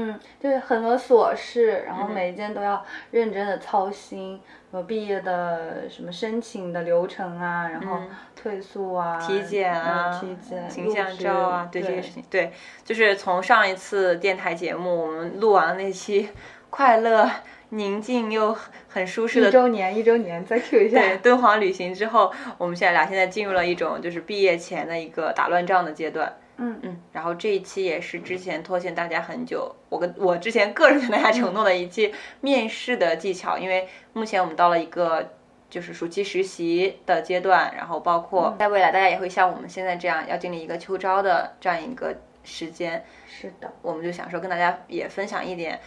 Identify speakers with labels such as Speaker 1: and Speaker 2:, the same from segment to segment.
Speaker 1: 嗯，就是很多琐事，然后每一件都要认真的操心。什么毕业的什么申请的流程啊，然后退宿啊、
Speaker 2: 体检啊、
Speaker 1: 体检、
Speaker 2: 形象照啊，对这些事情，对，就是从上一次电台节目我们录完了那期快乐、宁静又很舒适的
Speaker 1: 一周年，一周年再 Q 一下。
Speaker 2: 对，敦煌旅行之后，我们现在俩现在进入了一种就是毕业前的一个打乱仗的阶段。
Speaker 1: 嗯。
Speaker 2: 嗯，然后这一期也是之前拖欠大家很久，我跟我之前个人跟大家承诺的一期面试的技巧，因为目前我们到了一个就是暑期实习的阶段，然后包括在未来大家也会像我们现在这样要经历一个秋招的这样一个时间，
Speaker 1: 是的，
Speaker 2: 我们就想说跟大家也分享一点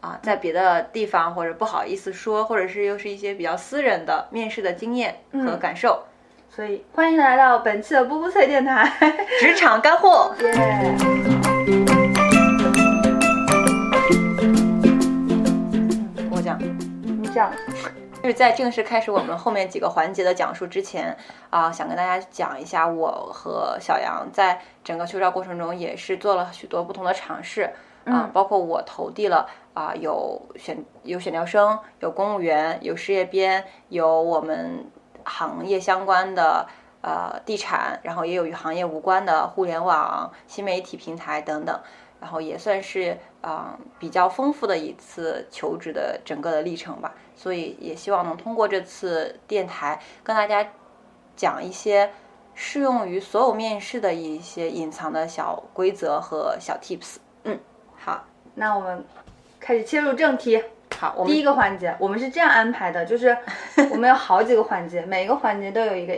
Speaker 2: 啊，在别的地方或者不好意思说，或者是又是一些比较私人的面试的经验和感受。
Speaker 1: 所以欢迎来到本期的波波脆电台，
Speaker 2: 职场干货。
Speaker 1: 耶！
Speaker 2: 我讲，
Speaker 1: 你讲，
Speaker 2: 就是在正式开始我们后面几个环节的讲述之前啊，想跟大家讲一下，我和小杨在整个秋招过程中也是做了许多不同的尝试啊，包括我投递了啊，有选有选调生，有公务员，有事业编，有我们行业相关的呃地产，然后也有与行业无关的互联网、新媒体平台等等。然后也算是啊、比较丰富的一次求职的整个的历程吧，所以也希望能通过这次电台跟大家讲一些适用于所有面试的一些隐藏的小规则和小 tips。嗯，好，
Speaker 1: 那我们开始切入正题。
Speaker 2: 好，我们
Speaker 1: 第一个环节，我们是这样安排的，就是 我们有好几个环节，每一个环节都有一个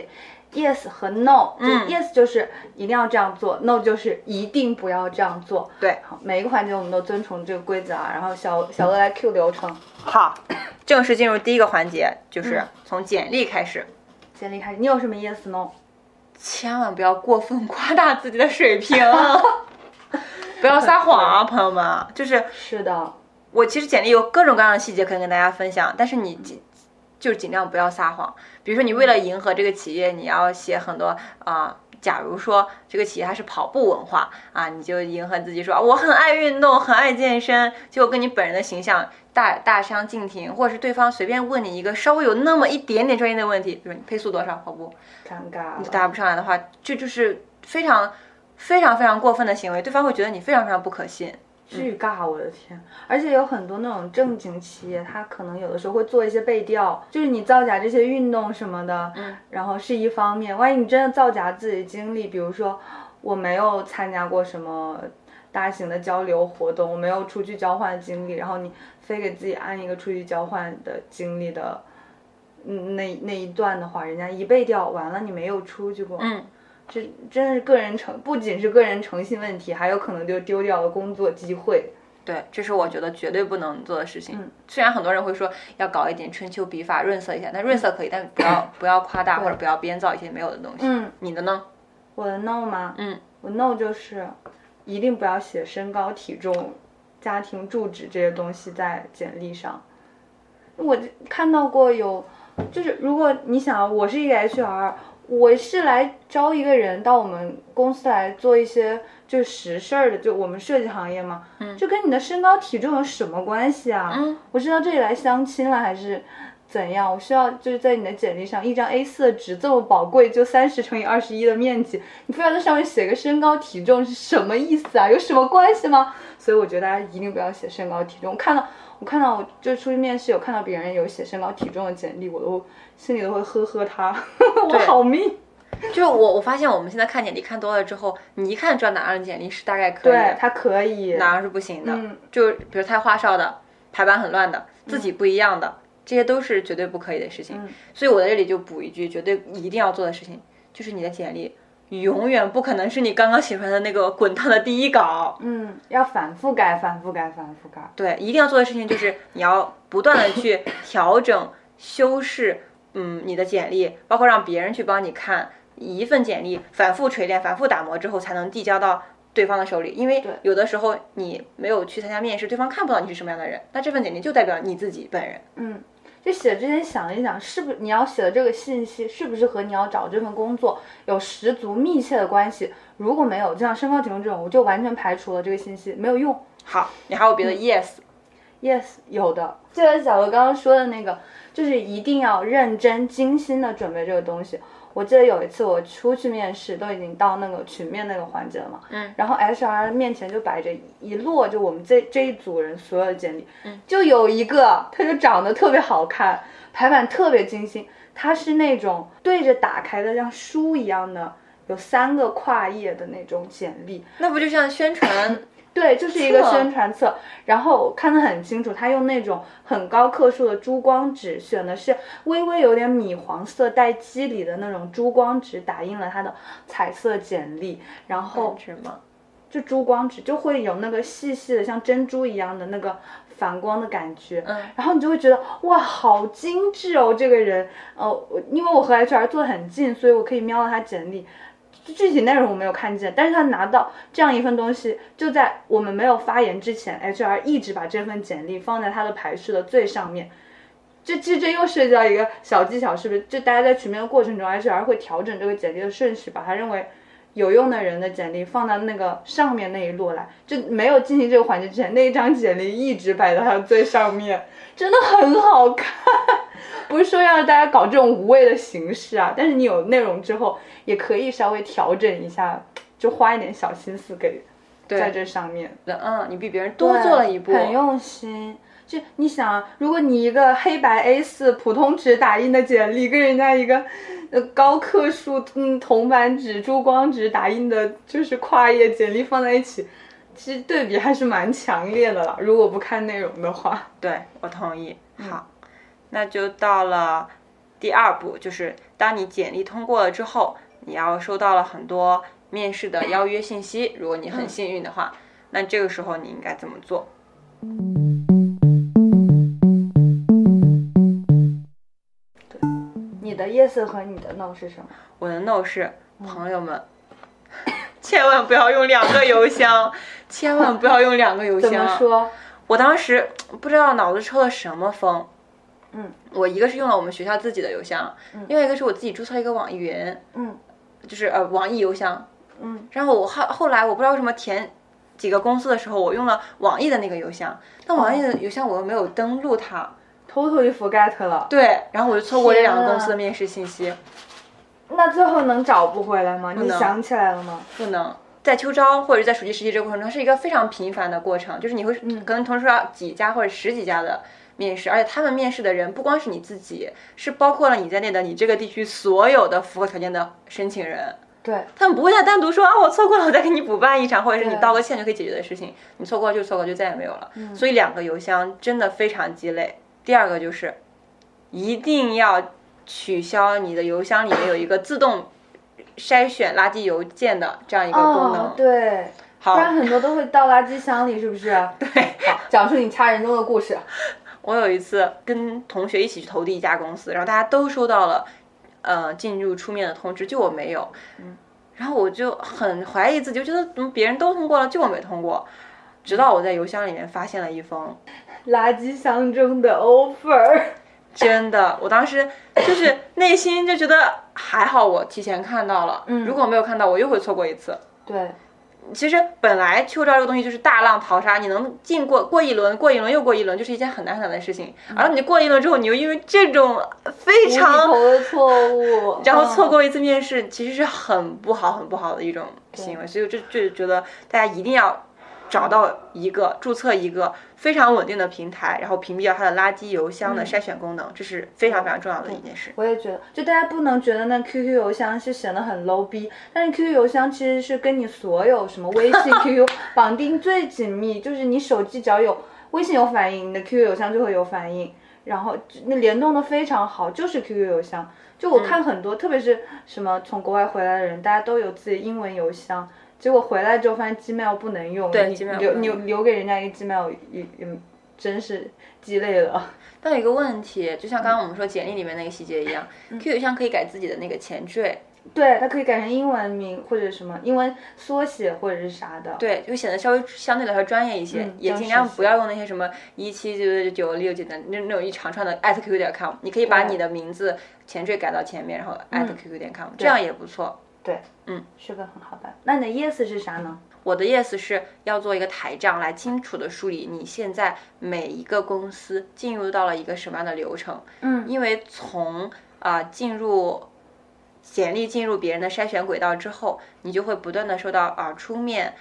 Speaker 1: yes 和 no。
Speaker 2: 嗯
Speaker 1: 就 yes 就是一定要这样做，no 就是一定不要这样做。
Speaker 2: 对，
Speaker 1: 好，每一个环节我们都遵从这个规则啊。然后小小鹅来 Q 流程，
Speaker 2: 好，正式进入第一个环节，就是从简历开始。
Speaker 1: 简历开始，你有什么 yes no？
Speaker 2: 千万不要过分夸大自己的水平，不要撒谎啊，朋友们。就是
Speaker 1: 是的，
Speaker 2: 我其实简历有各种各样的细节可以跟大家分享，但是你尽就尽量不要撒谎。比如说，你为了迎合这个企业，你要写很多啊、假如说这个企业它是跑步文化啊，你就迎合自己说我很爱运动，很爱健身，结果跟你本人的形象大大相径庭，或者是对方随便问你一个稍微有那么一点点专业的问题，比如你配速多少跑步，
Speaker 1: 尴尬你。
Speaker 2: 答不上来的话，这就是非常非常非常过分的行为，对方会觉得你非常非常不可信。
Speaker 1: 巨尬，我的天！而且有很多那种正经企业，它可能有的时候会做一些背调，就是你造假这些运动什么的，
Speaker 2: 嗯，
Speaker 1: 然后是一方面，万一你真的造假自己的经历，比如说我没有参加过什么大型的交流活动，我没有出去交换经历，然后你非给自己安一个出去交换的经历的，嗯，那那一段的话，人家一背调完了，你没有出去过，
Speaker 2: 嗯，
Speaker 1: 这真的是个人诚，不仅是个人诚信问题，还有可能就丢掉了工作机会。
Speaker 2: 对，这是我觉得绝对不能做的事情。
Speaker 1: 嗯
Speaker 2: 虽然很多人会说要搞一点春秋笔法润色一下，但润色可以，但不要不要夸大或者不要编造一些没有的东西。
Speaker 1: 嗯，
Speaker 2: 你的呢？
Speaker 1: 我的 no 吗？
Speaker 2: 嗯，
Speaker 1: 我 no 就是一定不要写身高、体重、家庭住址这些东西在简历上。我看到过有，就是如果你想，我是一个 HR，我是来招一个人到我们公司来做一些就实事儿的，就我们设计行业嘛，嗯，这跟你的身高体重有什么关系啊？
Speaker 2: 嗯，
Speaker 1: 我是到这里来相亲了还是？怎样？我需要就是在你的简历上一张 A4 的纸这么宝贵，就三十乘以二十一的面积，你非要在上面写个身高体重是什么意思啊？有什么关系吗？所以我觉得大家一定不要写身高体重。我看到我看到就出去面试有看到别人有写身高体重的简历，我都心里都会呵呵他，我好命。
Speaker 2: 就是我我发现我们现在看简历看多了之后，你一看就知道哪样的简历是大概可以
Speaker 1: 对
Speaker 2: 的，
Speaker 1: 他可以，
Speaker 2: 哪样是不行的。
Speaker 1: 嗯
Speaker 2: 就比如太花哨的，排版很乱的，自己不一样的，这些都是绝对不可以的事情。
Speaker 1: 嗯
Speaker 2: 所以我在这里就补一句，绝对一定要做的事情，就是你的简历永远不可能是你刚刚写出来的那个滚烫的第一稿。
Speaker 1: 嗯，要反复改，反复改，反复改。
Speaker 2: 对，一定要做的事情就是你要不断的去调整、修饰，嗯，你的简历，包括让别人去帮你看。一份简历反复锤炼、反复打磨之后，才能递交到对方的手里，因为有的时候你没有去参加面试，对方看不到你是什么样的人，那这份简历就代表你自己本人。
Speaker 1: 嗯，就写之前想一想，是不是你要写的这个信息是不是和你要找这份工作有十足密切的关系？如果没有，就像身高体重这种，我就完全排除了这个信息，没有用。
Speaker 2: 好，你还有
Speaker 1: 嗯
Speaker 2: 别的
Speaker 1: yes？Yes，有的。就像小罗刚刚说的那个，就是一定要认真精心的准备这个东西。我记得有一次我出去面试，都已经到那个群面那个环节了嘛，
Speaker 2: 嗯，
Speaker 1: 然后 HR 面前就摆着一摞，就我们这这一组人所有的简历，嗯，就有一个他就长得特别好看，排版特别精心，他是那种对着打开的像书一样的，有三个跨页的那种简历，
Speaker 2: 那不就像宣传？
Speaker 1: 对，就是一个宣传册，然后我看得很清楚，他用那种很高克数的珠光纸，选的是微微有点米黄色带肌理的那种珠光纸，打印了他的彩色简历，然后
Speaker 2: 什么？
Speaker 1: 就珠光纸就会有那个细细的像珍珠一样的那个反光的感觉，
Speaker 2: 嗯，
Speaker 1: 然后你就会觉得哇，好精致哦，这个人，呃，我因为我和 HR 坐得很近，所以我可以瞄到他简历。具体内容我没有看见，但是他拿到这样一份东西，就在我们没有发言之前，HR 一直把这份简历放在他的排序的最上面。这其实这又涉及到一个小技巧，是不是？就大家在群面的过程中，HR 会调整这个简历的顺序，把他认为有用的人的简历放到那个上面那一摞来，就没有进行这个环节之前，那一张简历一直摆到它最上面，真的很好看。不是说要大家搞这种无谓的形式啊，但是你有内容之后，也可以稍微调整一下，就花一点小心思给在这上面。
Speaker 2: 嗯，你比别人多做了一步，
Speaker 1: 很用心。就你想啊，如果你一个黑白 A 4普通纸打印的简历，跟人家一个呃高克数嗯铜版纸、珠光纸打印的，就是跨页简历放在一起，其实对比还是蛮强烈的了。如果不看内容的话，
Speaker 2: 对我同意。好，那就到了第二步，就是当你简历通过了之后，你要收到了很多面试的邀约信息。如果你很幸运的话，那这个时候你应该怎么做？
Speaker 1: 你的 yes 和你的 no 是什么？
Speaker 2: 我的 no 是朋友们，千万不要用两个邮箱，千万不要用两个邮
Speaker 1: 怎么
Speaker 2: 箱。
Speaker 1: 说？
Speaker 2: 我当时 不知道脑子抽了什么风，
Speaker 1: 嗯，
Speaker 2: 我一个是用了我们学校自己的邮箱，嗯。另外一个是我自己注册一个网易云，
Speaker 1: 嗯，
Speaker 2: 就是呃网易邮箱，
Speaker 1: 嗯，
Speaker 2: 然后我后后来我不知道为什么填几个公司的时候，我用了网易的那个邮箱，但网易的邮箱我又没有登录它，
Speaker 1: totally forget 了。
Speaker 2: 对，然后我就错过这两个公司的面试信息，
Speaker 1: 那最后能找不回来吗？你
Speaker 2: 能
Speaker 1: 想起来了吗？
Speaker 2: 不能。在秋招或者在暑期实习这个过程中，是一个非常频繁的过程，就是你会可能同时要几家或者十几家的面试，而且他们面试的人不光是你自己，是包括了你在内的你这个地区所有的符合条件的申请人。
Speaker 1: 对，
Speaker 2: 他们不会再单独说啊，我错过了，我再给你补办一场，或者是你道个歉就可以解决的事情。你错过了就错过，就再也没有了。所以两个邮箱真的非常鸡肋。第二个就是，一定要取消你的邮箱里面有一个自动筛选垃圾邮件的这样一个功能。
Speaker 1: 哦，对，不，然很多都会到垃圾箱里，是不是？
Speaker 2: 对
Speaker 1: 好，讲述你掐人中的故事。
Speaker 2: 我有一次跟同学一起去投递一家公司，然后大家都收到了呃进入出面的通知，就我没有。嗯，然后我就很怀疑自己，我觉得怎么别人都通过了，就我没通过。直到我在邮箱里面发现了一封
Speaker 1: 垃圾箱中的 offer。
Speaker 2: 真的，我当时就是内心就觉得还好，我提前看到了。
Speaker 1: 嗯
Speaker 2: 如果没有看到，我又会错过一次。
Speaker 1: 对，
Speaker 2: 其实本来秋招这个东西就是大浪淘沙，你能进过过一轮，过一轮又过一轮，就是一件很难很难的事情。而你过一轮之后，你又因为这种非常
Speaker 1: 头的错误，
Speaker 2: 然后错
Speaker 1: 嗯。
Speaker 2: 过一次面试，其实是很不好、很不好的一种行为。所以我就就觉得大家一定要找到一个注册一个非常稳定的平台，然后屏蔽掉它的垃圾邮箱的筛选功能，这是非常非常重要的一件事。
Speaker 1: 我也觉得，就大家不能觉得那 QQ 邮箱是显得很 low 逼，但是 QQ 邮箱其实是跟你所有什么微信、QQ 绑定最紧密，就是你手机只要有微信有反应，你的 QQ 邮箱就会有反应，然后那联动的非常好，就是 QQ 邮箱。就我看很多，特别是什么从国外回来的人，大家都有自己英文邮箱，结果回来之后发现 Gmail 不能用，
Speaker 2: 对
Speaker 1: 你
Speaker 2: Gmail
Speaker 1: 留
Speaker 2: 不能
Speaker 1: 留留给人家一个 Gmail 也也真是鸡肋了。
Speaker 2: 但有一个问题，就像刚刚我们说简历里面那个细节一样，QQ 邮箱可以改自己的那个前缀，
Speaker 1: 对，它可以改成英文名或者什么英文缩写或者是啥的。
Speaker 2: 对，就显得稍微相对来说专业一些，
Speaker 1: 嗯
Speaker 2: 也尽量不要用那些什么一七九九九六九的那那种一长串的 at qq 点 com，你可以把你的名字前缀改到前面，然后 at qq 点 com，、这样也不错。
Speaker 1: 对，
Speaker 2: 嗯，
Speaker 1: 是个很好的。那你的 yes 是啥呢？
Speaker 2: 我的 yes 是要做一个台账，来清楚的梳理你现在每一个公司进入到了一个什么样的流程。
Speaker 1: 嗯
Speaker 2: 因为从啊、进入简历进入别人的筛选轨道之后，你就会不断的收到啊、出面、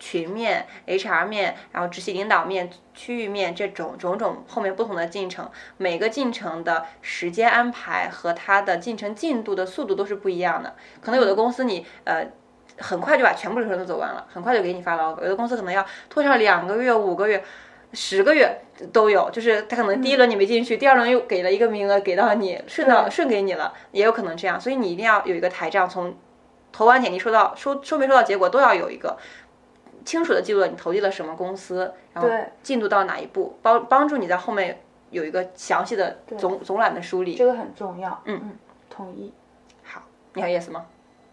Speaker 2: 群面、HR 面，然后直系领导面、区域面这种种种后面不同的进程，每个进程的时间安排和它的进程进度的速度都是不一样的。可能有的公司你呃。很快就把全部流程都走完了，很快就给你发了 offer。有的公司可能要拖上两个月、五个月、十个月都有，就是他可能第一轮你没进去，第二轮又给了一个名额给到你，顺到顺给你了，也有可能这样。所以你一定要有一个台账，从投完简历收到收收没收到结果都要有一个清楚的记录了你投递了什么公司，然后进度到哪一步，帮帮助你在后面有一个详细的总总览的梳理。
Speaker 1: 这个很重要。
Speaker 2: 嗯
Speaker 1: 嗯，同意。
Speaker 2: 好，你还有 yes 吗？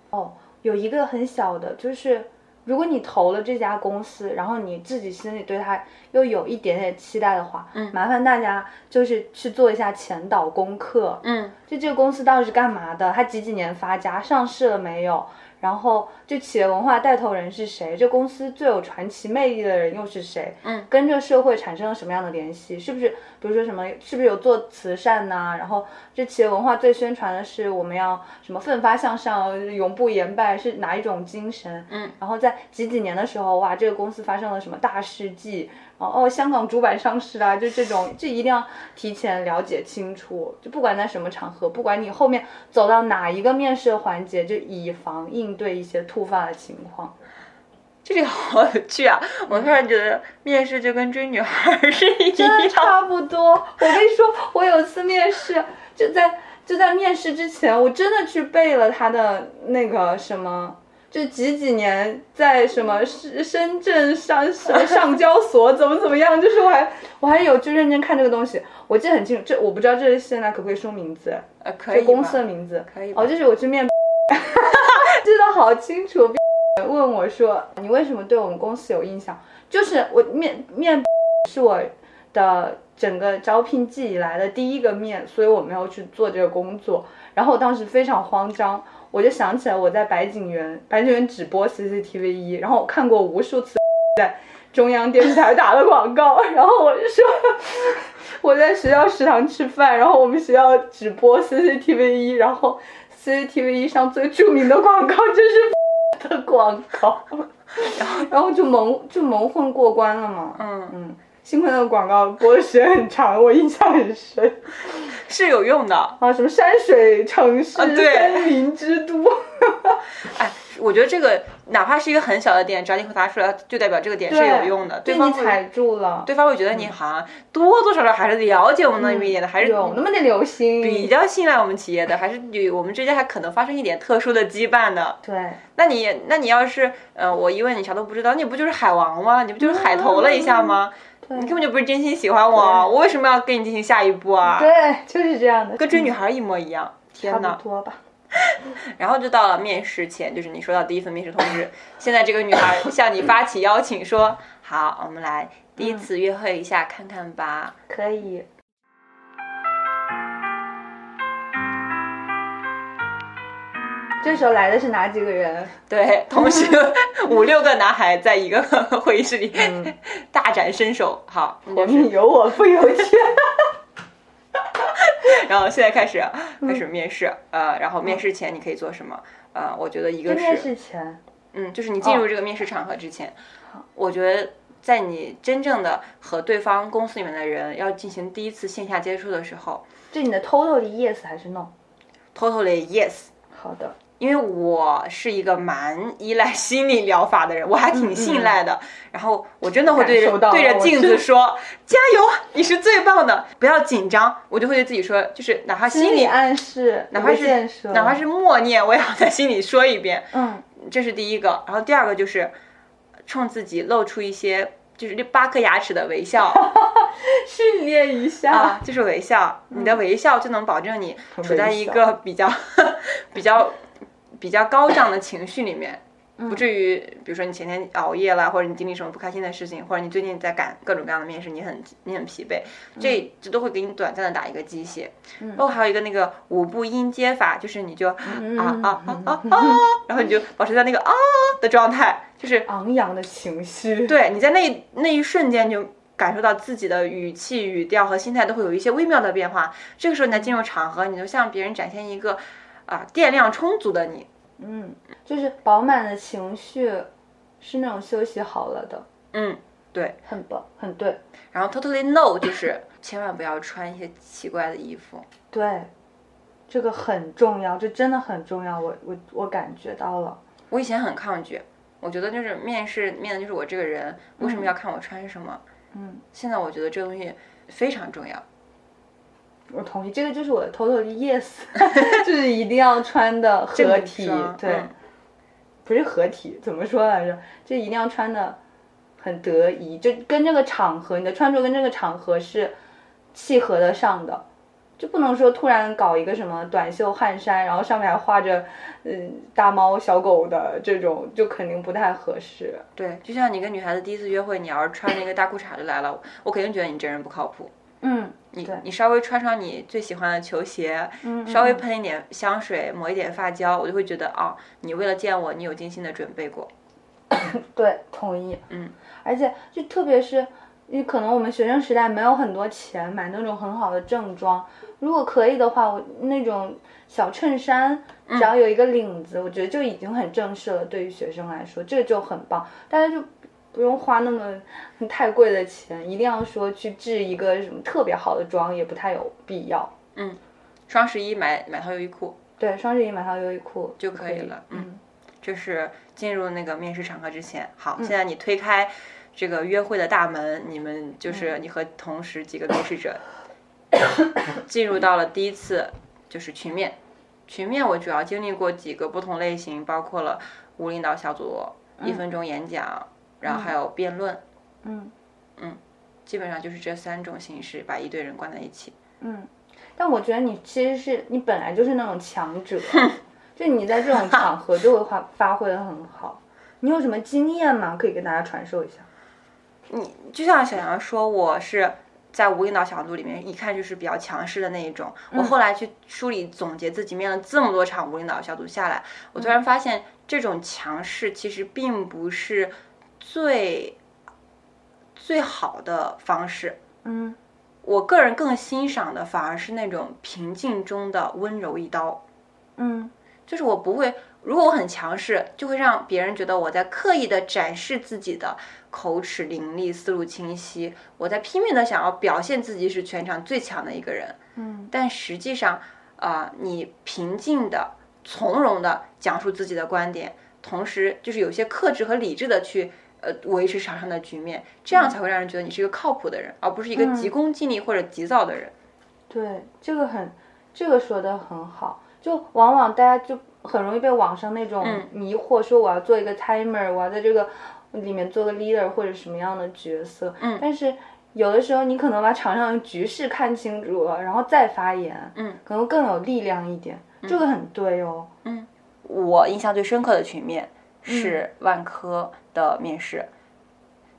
Speaker 1: 哦，有一个很小的，就是如果你投了这家公司，然后你自己心里对它又有一点点期待的话，嗯，麻烦大家就是去做一下前导功课。
Speaker 2: 嗯，
Speaker 1: 就这个公司到底是干嘛的？它几几年发家？上市了没有？然后这企业文化带头人是谁？这公司最有传奇魅力的人又是谁？
Speaker 2: 嗯，
Speaker 1: 跟这社会产生了什么样的联系？是不是比如说什么？是不是有做慈善呐、然后这企业文化最宣传的是我们要什么奋发向上、永不言败，是哪一种精神？
Speaker 2: 嗯，
Speaker 1: 然后在几几年的时候，哇，这个公司发生了什么大事迹？哦哦，香港主板上市啊，就这种，这一定要提前了解清楚。就不管在什么场合，不管你后面走到哪一个面试环节，就以防应对一些突发的情况。
Speaker 2: 这个好有趣啊！我突然觉得面试就跟追女孩儿是一
Speaker 1: 真的
Speaker 2: 样。
Speaker 1: 差不多。我跟你说，我有次面试，就在就在面试之前，我真的去背了他的那个什么。就几几年在什么深深圳上上上交所怎么怎么样，就是我还我还有就认真看这个东西，我记得很清楚。这我不知道这现在可不可以说名字，
Speaker 2: 呃，可以
Speaker 1: 公司的名字。
Speaker 2: 可以
Speaker 1: 哦，就是我去面，记得好清楚。问我说你为什么对我们公司有印象？就是我面面是我的整个招聘季以来的第一个面，所以我没有去做这个工作。然后我当时非常慌张，我就想起来我在白景园，白景园只播 CCTV 一，然后我看过无数次在中央电视台打的广告，然后我就说我在学校食堂吃饭，然后我们学校只播 CCTV 一，然后 CCTV 一上最著名的广告就是的广告，然后然后就蒙就蒙混过关了嘛。
Speaker 2: 嗯，
Speaker 1: 嗯，幸亏那个广告播的时间很长，我印象很深。
Speaker 2: 是有用的。
Speaker 1: 啊，什么山水城市、森林之都，
Speaker 2: 哎，我觉得这个哪怕是一个很小的点，只要你回答出来，就代表这个点是有用的。对方
Speaker 1: 踩住了，
Speaker 2: 对方会觉得你好像多多少少还是了解我们那么一点的，还是
Speaker 1: 有那么点留心。
Speaker 2: 比较信赖我们企业的，还是与我们之间还可能发生一点特殊的羁绊的。
Speaker 1: 对，
Speaker 2: 那你那你要是呃，我一问你啥都不知道，你不就是海王吗？你不就是海投了一下吗？你根本就不是真心喜欢我，我为什么要跟你进行下一步啊？
Speaker 1: 对，就是这样的，
Speaker 2: 跟追女孩一模一样。天
Speaker 1: 差
Speaker 2: 哪！
Speaker 1: 不多吧。
Speaker 2: 然后就到了面试前，就是你收到第一份面试通知，现在这个女孩向你发起邀请，说好，我们来第一次约会一下，看看吧。
Speaker 1: 可以。这时候来的是哪几个人？
Speaker 2: 对，同时 五六个男孩在一个 会议室里、
Speaker 1: 嗯
Speaker 2: 大展身手。好，
Speaker 1: 我命由我不由天。
Speaker 2: 然后现在开始开始面试，呃，然后面试前你可以做什么？呃，我觉得一个
Speaker 1: 是面
Speaker 2: 是，
Speaker 1: 试前，
Speaker 2: 嗯，就是你进入这个面试场合之前，我觉得在你真正的和对方公司里面的人要进行第一次线下接触的时候
Speaker 1: 这你的 totally yes 还是
Speaker 2: no？，totally yes。
Speaker 1: 好的，
Speaker 2: 因为我是一个蛮依赖心理疗法的人，我还挺信赖的。然后我真的会对着对着镜子说：“加油，你是最棒的，不要紧张。”我就会对自己说，就是哪怕心
Speaker 1: 理暗示，
Speaker 2: 哪怕是，哪怕是默念，我也要在心里说一遍。
Speaker 1: 嗯，
Speaker 2: 这是第一个。然后第二个就是冲自己露出一些就是这八颗牙齿的微笑
Speaker 1: 训练一下。
Speaker 2: 啊，就是微笑。你的微笑就能保证你处在一个比较 比较比较高涨的情绪里面，不至于，比如说你前天熬夜了，或者你经历什么不开心的事情，或者你最近在赶各种各样的面试，你很你很疲惫，这这都会给你短暂的打一个鸡血。包括还有一个那个五步音阶法，就是你就啊啊啊啊啊，然后你就保持在那个啊的状态，就是
Speaker 1: 昂扬的情绪。
Speaker 2: 对，你在那那一瞬间就感受到自己的语气、语调和心态都会有一些微妙的变化。这个时候你在进入场合，你就向别人展现一个啊电量充足的你。
Speaker 1: 嗯，就是饱满的情绪，是那种休息好了的。
Speaker 2: 嗯，对，
Speaker 1: 很棒，很对。
Speaker 2: 然后 totally no 就是千万不要穿一些奇怪的衣服。
Speaker 1: 对，这个很重要，这真的很重要。我我我感觉到了。
Speaker 2: 我以前很抗拒，我觉得就是面试面的就是我这个人，为什么要看我穿什么？
Speaker 1: 嗯，
Speaker 2: 现在我觉得这东西非常重要。
Speaker 1: 我同意，这个就是我的 totally yes，就是一定要穿的合体，对，不是合体，怎么说来着？就一定要穿的很得宜，就跟这个场合，你的穿着跟这个场合是契合得上的，就不能说突然搞一个什么短袖汗衫，然后上面还画着嗯大猫小狗的这种，就肯定不太合适。
Speaker 2: 对，就像你跟女孩子第一次约会，你要是穿那个大裤衩就来了，我肯定觉得你这人不靠谱。
Speaker 1: 嗯，
Speaker 2: 你你稍微穿上你最喜欢的球鞋，嗯稍微喷一点香水，抹一点发胶，我就会觉得啊，你为了见我，你有精心的准备过。
Speaker 1: 对，同意。
Speaker 2: 嗯，
Speaker 1: 而且就特别是，你可能我们学生时代没有很多钱买那种很好的正装，如果可以的话，我那种小衬衫只要有一个领子，我觉得就已经很正式了。对于学生来说，这个就很棒，大家就。不用花那么太贵的钱，一定要说去制一个什么特别好的妆，也不太有必要。
Speaker 2: 嗯，双十一买买套优衣库，
Speaker 1: 对，双十一买套优衣库
Speaker 2: 就可以了。嗯，这是进入那个面试场合之前。好，现在你推开这个约会的大门，你们就是你和同时几个面试者 进入到了第一次就是群面。群面我主要经历过几个不同类型，包括了无领导小组、一分钟演讲。然后还有辩论，
Speaker 1: 嗯
Speaker 2: 嗯，基本上就是这三种形式，把一堆人关在一起。
Speaker 1: 嗯，但我觉得你其实是你本来就是那种强者，就你在这种场合就会发发挥的很好。你有什么经验吗？可以跟大家传授一下。
Speaker 2: 你就像小杨说，我是在无领导小组里面，一看就是比较强势的那一种。我后来去梳理总结自己面了这么多场无领导小组下来，我突然发现这种强势其实并不是。最最好的方式，
Speaker 1: 嗯，
Speaker 2: 我个人更欣赏的反而是那种平静中的温柔一刀，
Speaker 1: 嗯，
Speaker 2: 就是我不会，如果我很强势，就会让别人觉得我在刻意的展示自己的口齿伶俐、思路清晰，我在拼命的想要表现自己是全场最强的一个人，
Speaker 1: 嗯，
Speaker 2: 但实际上，啊，你平静的、从容的讲述自己的观点，同时就是有些克制和理智的去。呃，维持场上的局面，这样才会让人觉得你是一个靠谱的人，而不是一个急功近利或者急躁的人。
Speaker 1: 对，这个很，这个说的很好。就往往大家就很容易被网上那种迷惑，说我要做一个 timer，我要在这个里面做个 leader 或者什么样的角色。
Speaker 2: 嗯。
Speaker 1: 但是有的时候你可能把场上的局势看清楚了，然后再发言，
Speaker 2: 嗯，
Speaker 1: 可能更有力量一点。这个很对
Speaker 2: 哦。嗯，我印象最深刻的局面。是万科的面试，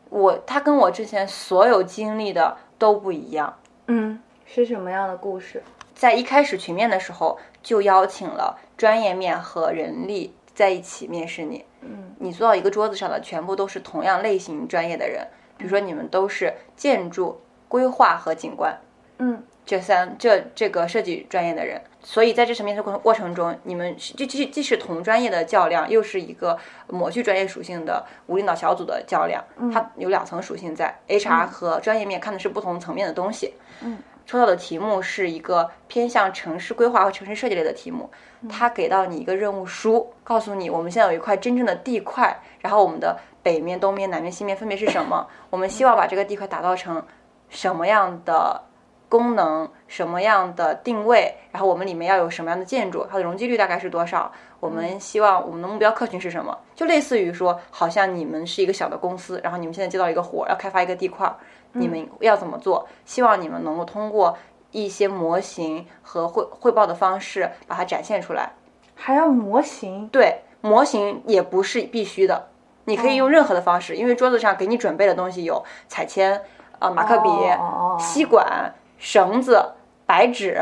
Speaker 2: 我他跟我之前所有经历的都不一样。
Speaker 1: 嗯，是什么样的故事？
Speaker 2: 在一开始群面的时候，就邀请了专业面和人力在一起面试你。
Speaker 1: 嗯，
Speaker 2: 你坐到一个桌子上的全部都是同样类型专业的人，比如说你们都是建筑规划和景观。
Speaker 1: 嗯。
Speaker 2: 这三这这个设计专业的人，所以在这层面的过过程中，你们既既既是同专业的较量，又是一个抹去专业属性的无领导小组的较量。它有两层属性在，HR 和专业面看的是不同层面的东西。
Speaker 1: 嗯，
Speaker 2: 抽到的题目是一个偏向城市规划和城市设计类的题目。它给到你一个任务书，告诉你我们现在有一块真正的地块，然后我们的北面、东面、南面、西面分别是什么？我们希望把这个地块打造成什么样的？功能什么样的定位，然后我们里面要有什么样的建筑，它的容积率大概是多少？我们希望我们的目标客群是什么？就类似于说，好像你们是一个小的公司，然后你们现在接到一个活，要开发一个地块，你们要怎么做？希望你们能够通过一些模型和汇汇报的方式把它展现出来。
Speaker 1: 还要模型，
Speaker 2: 对，模型也不是必须的，你可以用任何的方式，因为桌子上给你准备的东西有彩铅、呃马克笔、
Speaker 1: 哦
Speaker 2: 吸管、绳子、白纸。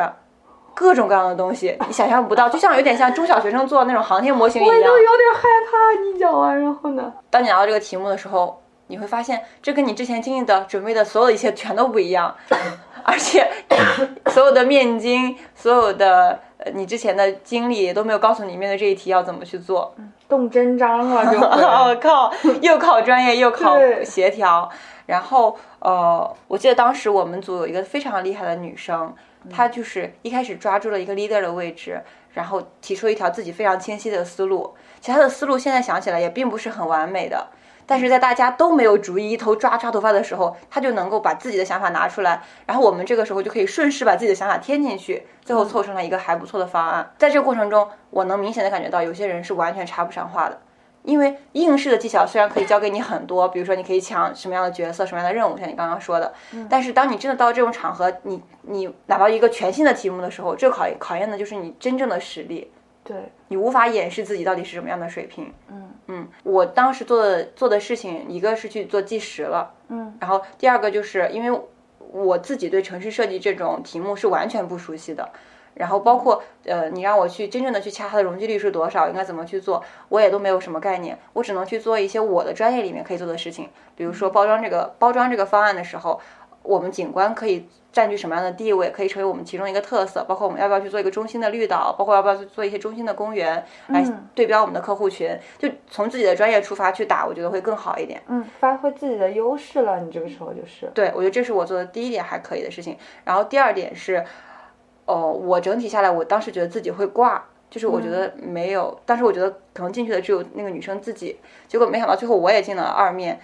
Speaker 2: 各种各样的东西，你想象不到，就像有点像中小学生做那种航天模型一样。
Speaker 1: 我就有点害怕，你讲完然后呢？
Speaker 2: 当你拿到这个题目的时候，你会发现，这跟你之前经历的、准备的所有的一切全都不一样，而且所有的面经、所有的呃你之前的经历都没有告诉你面对这一题要怎么去做。
Speaker 1: 动真章了就
Speaker 2: 我
Speaker 1: 会。
Speaker 2: 靠，又考专业又考协调，然后呃，我记得当时我们组有一个非常厉害的女生，她就是一开始抓住了一个 leader 的位置，然后提出一条自己非常清晰的思路。其实她的思路现在想起来也并不是很完美的，但是在大家都没有主意、一头抓抓头发的时候，她就能够把自己的想法拿出来，然后我们这个时候就可以顺势把自己的想法添进去，最后凑成了一个还不错的方案。在这个过程中，我能明显的感觉到有些人是完全插不上话的。因为应试的技巧虽然可以教给你很多，比如说你可以抢什么样的角色、什么样的任务，像你刚刚说的，但是当你真的到这种场合，你你拿到一个全新的题目的时候，这考验考验的就是你真正的实力，
Speaker 1: 对，
Speaker 2: 你无法掩饰自己到底是什么样的水平。
Speaker 1: 嗯
Speaker 2: 嗯，我当时做的做的事情，一个是去做计时了，
Speaker 1: 嗯，
Speaker 2: 然后第二个就是因为我自己对城市设计这种题目是完全不熟悉的。然后包括呃，你让我去真正的去掐它的容积率是多少，应该怎么去做，我也都没有什么概念，我只能去做一些我的专业里面可以做的事情，比如说包装这个包装这个方案的时候，我们景观可以占据什么样的地位，可以成为我们其中一个特色，包括我们要不要去做一个中心的绿岛，包括要不要去做一些中心的公园，来对标我们的客户群，就从自己的专业出发去打，我觉得会更好一点。
Speaker 1: 嗯，发挥自己的优势了，你这个时候就是。
Speaker 2: 对，我觉得这是我做的第一点还可以的事情。然后第二点是，哦，我整体下来，我当时觉得自己会挂，就是我觉得没有，但是我觉得可能进去的只有那个女生自己，结果没想到最后我也进了二面。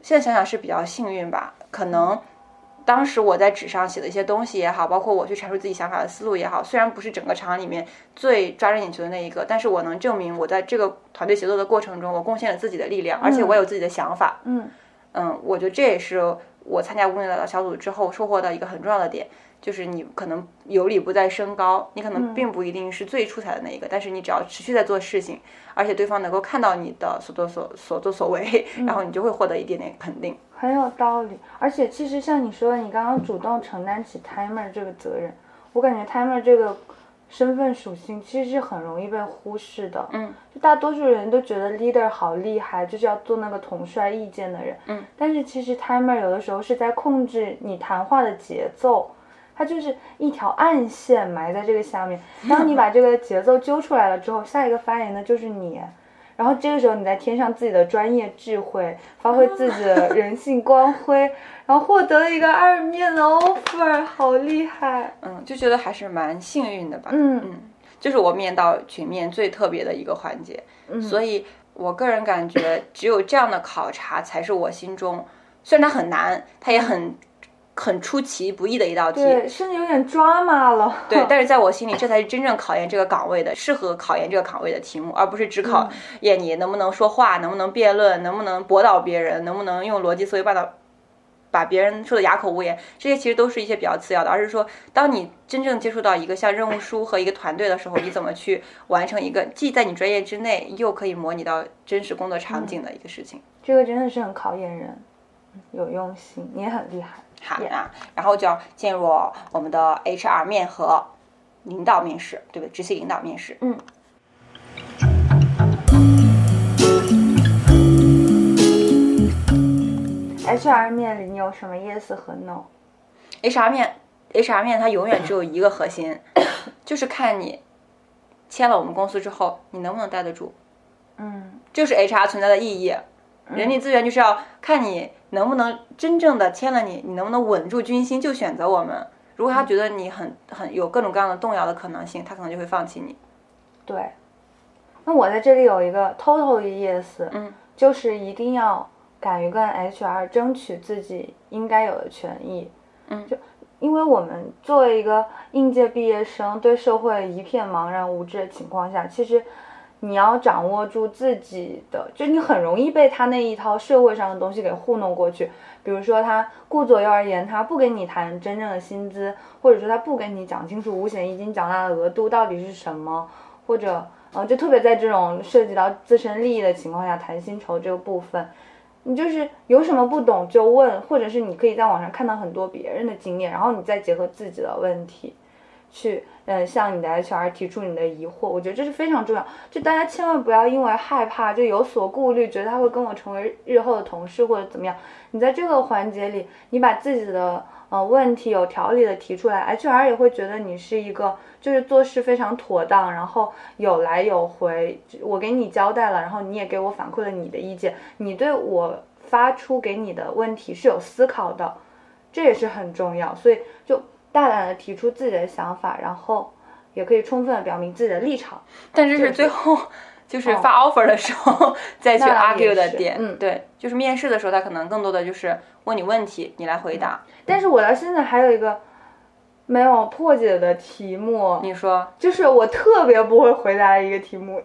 Speaker 2: 现在想想是比较幸运吧，可能当时我在纸上写的一些东西也好，包括我去阐述自己想法的思路也好，虽然不是整个场里面最抓人眼球的那一个，但是我能证明我在这个团队协作的过程中，我贡献了自己的力量，而且我有自己的想法。
Speaker 1: 嗯
Speaker 2: 嗯，我觉得这也是我参加无领导小组之后收获的一个很重要的点，就是你可能有理不在声高，你可能并不一定是最出彩的那一个，但是你只要持续在做事情，而且对方能够看到你的所作所所作所为，然后你就会获得一点点肯定。
Speaker 1: 很有道理，而且其实像你说的，你刚刚主动承担起 timer 这个责任，我感觉 timer 这个身份属性其实是很容易被忽视的。
Speaker 2: 嗯，
Speaker 1: 就大多数人都觉得 leader 好厉害，就是要做那个统帅意见的人。
Speaker 2: 嗯，
Speaker 1: 但是其实 timer 有的时候是在控制你谈话的节奏。它就是一条暗线埋在这个下面，当你把这个节奏揪出来了之后，下一个发言的就是你。然后这个时候，你再添上自己的专业智慧，发挥自己的人性光辉，然后获得了一个二面的 offer，好厉害！
Speaker 2: 嗯，就觉得还是蛮幸运的吧。
Speaker 1: 嗯
Speaker 2: 嗯，就是我面到群面最特别的一个环节，
Speaker 1: 嗯
Speaker 2: 所以我个人感觉，只有这样的考察才是我心中，虽然它很难，它也很很出其不意的一道题。
Speaker 1: 对，甚至有点抓马了。
Speaker 2: 对，但是在我心里，这才是真正考验这个岗位的、适合考验这个岗位的题目，而不是只考验你能不能说话、能不能辩论、能不能驳倒别人、能不能用逻辑思维把倒把别人说的哑口无言。这些其实都是一些比较次要的，而是说，当你真正接触到一个像任务书和一个团队的时候，你怎么去完成一个既在你专业之内，又可以模拟到真实工作场景的一个事情。
Speaker 1: 这个真的是很考验人，有用心，你也很厉害。
Speaker 2: 好啊，然后就要进入我们的 HR 面和领导面试，对不对？执行领导面试。
Speaker 1: 嗯。HR 面里你有什么 yes 和
Speaker 2: no？HR 面，HR 面它永远只有一个核心，就是看你签了我们公司之后，你能不能待得住。
Speaker 1: 嗯
Speaker 2: 就是 HR 存在的意义。人力资源就是要看你能不能真正的签了你，你能不能稳住军心就选择我们。如果他觉得你很很有各种各样的动摇的可能性，他可能就会放弃你。
Speaker 1: 对。那我在这里有一个 totally yes，
Speaker 2: 嗯，
Speaker 1: 就是一定要敢于跟 HR 争取自己应该有的权益。
Speaker 2: 嗯，
Speaker 1: 就因为我们作为一个应届毕业生，对社会一片茫然无知的情况下，其实。你要掌握住自己的，就你很容易被他那一套社会上的东西给糊弄过去。比如说，他顾左右而言他，不跟你谈真正的薪资，或者说他不跟你讲清楚五险一金缴纳的额度到底是什么，或者嗯，就特别在这种涉及到自身利益的情况下谈薪酬这个部分，你就是有什么不懂就问，或者是你可以在网上看到很多别人的经验，然后你再结合自己的问题，去嗯向你的 HR 提出你的疑惑。我觉得这是非常重要，就大家千万不要因为害怕就有所顾虑，觉得他会跟我成为日后的同事或者怎么样。你在这个环节里，你把自己的呃问题有条理的提出来，HR 也会觉得你是一个。就是做事非常妥当，然后有来有回，我给你交代了，然后你也给我反馈了你的意见，你对我发出给你的问题是有思考的，这也是很重要，所以就大胆的提出自己的想法，然后也可以充分的表明自己的立场。
Speaker 2: 但这是最后就是发 offer 的时候再去 argue 的点，
Speaker 1: 嗯，
Speaker 2: 对，就是面试的时候他可能更多的就是问你问题，你来回答。
Speaker 1: 但是我到现在还有一个。没有破解的题目，
Speaker 2: 你说，
Speaker 1: 就是我特别不会回答的一个题目，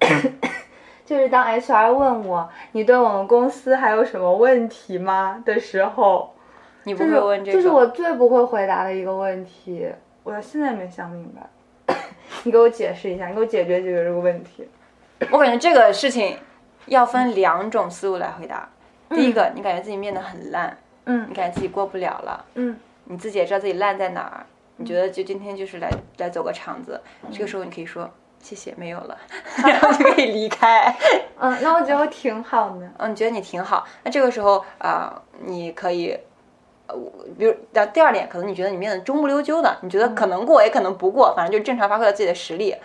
Speaker 1: 就是当 HR 问我你对我们公司还有什么问题吗的时候，
Speaker 2: 你不会问这
Speaker 1: 个，这是我最不会回答的一个问题，我到现在没想明白，你给我解释一下，你给我解决解决这个问题。
Speaker 2: 我感觉这个事情要分两种思路来回答，第一个，你感觉自己面的很烂，
Speaker 1: 嗯，
Speaker 2: 你感觉自己过不了了，
Speaker 1: 嗯。
Speaker 2: 你自己也知道自己烂在哪儿，你觉得就今天就是来来走个场子，这个时候你可以说谢谢没有了，然后就可以离开。
Speaker 1: 嗯，那我觉得我挺好的。
Speaker 2: 嗯，你觉得你挺好，那这个时候啊，你可以，呃，比如那第二点，可能你觉得你面的中不溜秋的，你觉得可能过也可能不过，反正就正常发挥了自己的实力。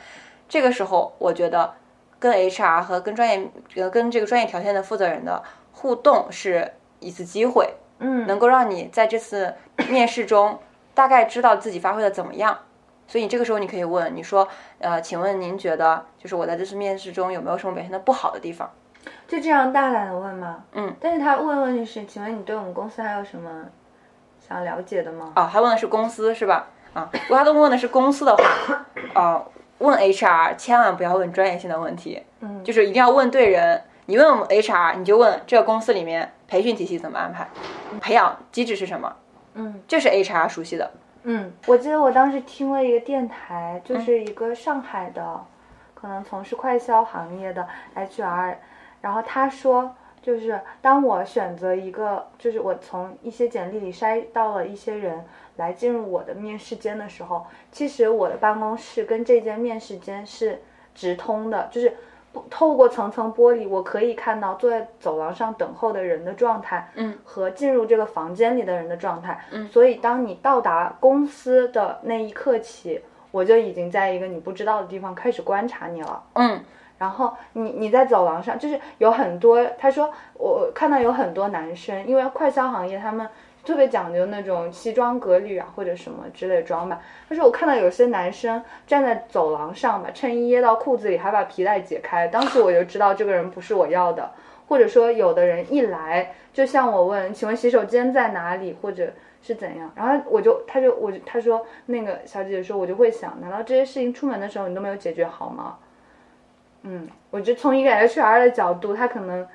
Speaker 2: 这个时候，我觉得跟 HR 和跟专业呃跟这个专业条件的负责人的互动是一次机会。
Speaker 1: 嗯，
Speaker 2: 能够让你在这次面试中大概知道自己发挥的怎么样，所以你这个时候你可以问，你说，呃，请问您觉得就是我在这次面试中有没有什么表现的不好的地方？
Speaker 1: 就这样大胆的问吗？
Speaker 2: 嗯。
Speaker 1: 但是他问问题是，请问你对我们公司还有什么想了解的吗？
Speaker 2: 啊，他问的是公司是吧？啊，如果他都问的是公司的话，啊，问 HR 千万不要问专业性的问题，
Speaker 1: 嗯，
Speaker 2: 就是一定要问对人。你问我们 HR，你就问这个公司里面培训体系怎么安排，培养机制是什么？
Speaker 1: 嗯，
Speaker 2: 这是 HR 熟悉的。
Speaker 1: 嗯，我记得我当时听了一个电台，就是一个上海的，可能从事快销行业的 HR，然后他说，就是当我选择一个，就是我从一些简历里筛到了一些人来进入我的面试间的时候，其实我的办公室跟这间面试间是直通的，就是。透过层层玻璃，我可以看到坐在走廊上等候的人的状态，
Speaker 2: 嗯，
Speaker 1: 和进入这个房间里的人的状态，
Speaker 2: 嗯。
Speaker 1: 所以，当你到达公司的那一刻起，我就已经在一个你不知道的地方开始观察你了，
Speaker 2: 嗯。
Speaker 1: 然后你你在走廊上，就是有很多，他说我看到有很多男生，因为快销行业他们。特别讲究那种西装革履啊，或者什么之类装扮。他说我看到有些男生站在走廊上，把衬衣掖到裤子里，还把皮带解开。当时我就知道这个人不是我要的。或者说，有的人一来就向我问：“请问洗手间在哪里？”或者是怎样？然后我就，他就，我他说那个小姐姐说，我就会想：难道这些事情出门的时候你都没有解决好吗？嗯，我觉得从一个 HR 的角度，他可能。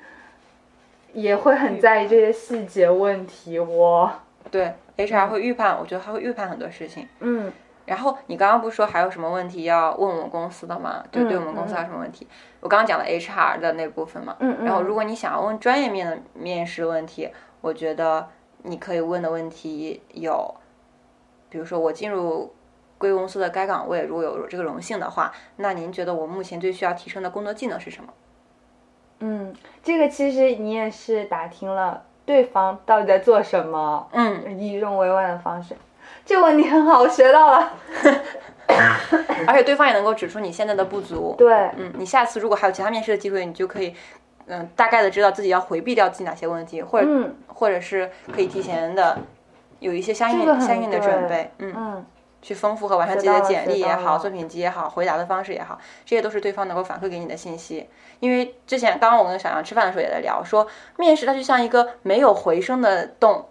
Speaker 1: 也会很在意这些细节问题，我
Speaker 2: 对 HR 会预判，我觉得他会预判很多事情。
Speaker 1: 嗯，
Speaker 2: 然后你刚刚不是说还有什么问题要问我们公司的吗？就对我们公司有什么问题？我刚刚讲了 HR 的那部分嘛。
Speaker 1: 嗯
Speaker 2: 然后如果你想要问专业面的面试问题，我觉得你可以问的问题有，比如说我进入贵公司的该岗位，如果有这个荣幸的话，那您觉得我目前最需要提升的工作技能是什么？
Speaker 1: 嗯，这个其实你也是打听了对方到底在做什么，
Speaker 2: 嗯，
Speaker 1: 以一种委婉的方式，这个问题很好，我学到了，
Speaker 2: 而且对方也能够指出你现在的不足，
Speaker 1: 对，
Speaker 2: 嗯，你下次如果还有其他面试的机会，你就可以，嗯，大概的知道自己要回避掉自己哪些问题，或者或者是可以提前的有一些相应相应的准备，
Speaker 1: 嗯。嗯。
Speaker 2: 去丰富和完善自己的简历也好，作品集也好，回答的方式也好，这些都是对方能够反馈给你的信息。因为之前刚刚我跟小杨吃饭的时候也在聊，说面试它就像一个没有回声的洞，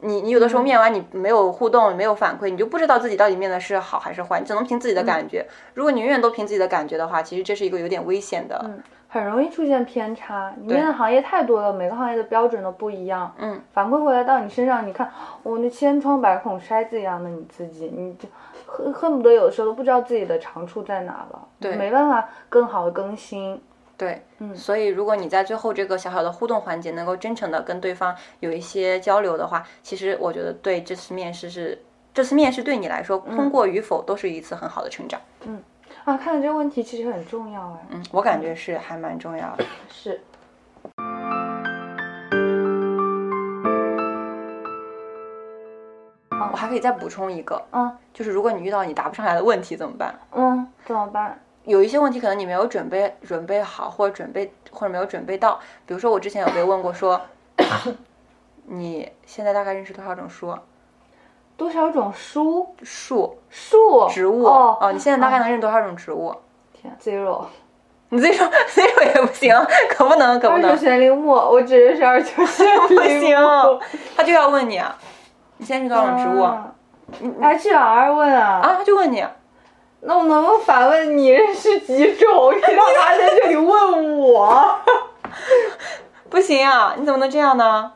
Speaker 2: 你你有的时候面完你没有互动，没有反馈，你就不知道自己到底面的是好还是坏，你只能凭自己的感觉。如果你永远都凭自己的感觉的话，其实这是一个有点危险的。
Speaker 1: 很容易出现偏差。你面的行业太多了，每个行业的标准都不一样。
Speaker 2: 嗯，
Speaker 1: 反馈回来到你身上，你看，我、那千疮百孔筛子一样的你自己，你就恨恨不得有的时候都不知道自己的长处在哪了，
Speaker 2: 对
Speaker 1: 没办法更好的更新。
Speaker 2: 对，
Speaker 1: 嗯
Speaker 2: 所以如果你在最后这个小小的互动环节能够真诚的跟对方有一些交流的话，其实我觉得对这次面试是这次面试对你来说通过与否都是一次很好的成长。
Speaker 1: 啊，看来这个问题其实很重要哎。
Speaker 2: 嗯，我感觉是还蛮重要的。
Speaker 1: 是。
Speaker 2: 我还可以再补充一个，
Speaker 1: 嗯
Speaker 2: 就是如果你遇到你答不上来的问题怎么办？
Speaker 1: 嗯，怎么办？
Speaker 2: 有一些问题可能你没有准备准备好，或者准备或者没有准备到。比如说我之前有被问过说，你现在大概认识多少种树？
Speaker 1: 多少种书
Speaker 2: 树、
Speaker 1: 树
Speaker 2: 植物
Speaker 1: 哦
Speaker 2: 你现在大概能认多少种植物？
Speaker 1: 天，zero。
Speaker 2: 你自己说 zero 也不行，可不能，可不
Speaker 1: 二九
Speaker 2: 能，
Speaker 1: 玄铃木，我只认识二九玄铃木。
Speaker 2: 不行，他就要问你，啊，你现在认识多少种植物？
Speaker 1: 啊还去哪儿问啊？
Speaker 2: 啊，他就问你，
Speaker 1: 那我能不能反问你认识几种？你干嘛在这里问我？
Speaker 2: 不行啊，你怎么能这样呢？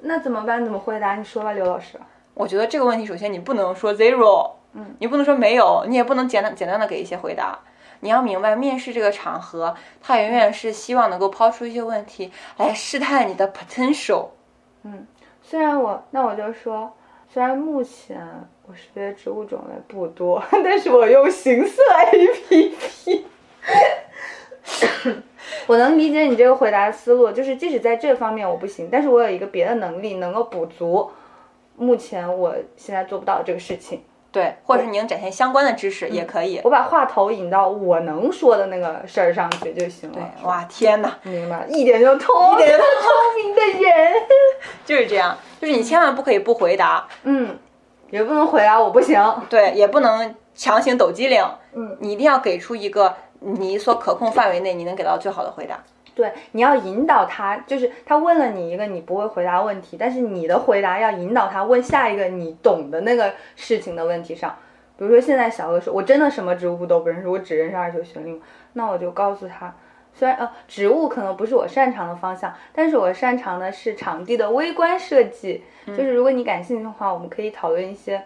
Speaker 1: 那怎么办？怎么回答？你说吧，刘老师。
Speaker 2: 我觉得这个问题，首先你不能说 zero，
Speaker 1: 嗯，
Speaker 2: 你不能说没有，你也不能简单简单的给一些回答。你要明白，面试这个场合，它永远是希望能够抛出一些问题来试探你的 potential。
Speaker 1: 嗯虽然我，那我就说，虽然目前我识别植物种类不多，但是我用形色 APP。我能理解你这个回答的思路，就是即使在这方面我不行，但是我有一个别的能力能够补足目前我现在做不到这个事情。
Speaker 2: 对，或者是你能展现相关的知识也可以。
Speaker 1: 我把话头引到我能说的那个事儿上去就行了。
Speaker 2: 对，哇，天哪，
Speaker 1: 明白，一点就通，
Speaker 2: 一点就通
Speaker 1: 聪明的人。
Speaker 2: 就是这样，就是你千万不可以不回答，
Speaker 1: 嗯，也不能回答我不行。
Speaker 2: 对，也不能强行抖机灵，
Speaker 1: 嗯，
Speaker 2: 你一定要给出一个你所可控范围内你能给到最好的回答。
Speaker 1: 对，你要引导他，就是他问了你一个你不会回答问题，但是你的回答要引导他问下一个你懂的那个事情的问题上。比如说现在小鹅说，我真的什么植物都不认识，我只认识二九玄灵，那我就告诉他，虽然呃植物可能不是我擅长的方向，但是我擅长的是场地的微观设计，就是如果你感兴趣的话，我们可以讨论一些。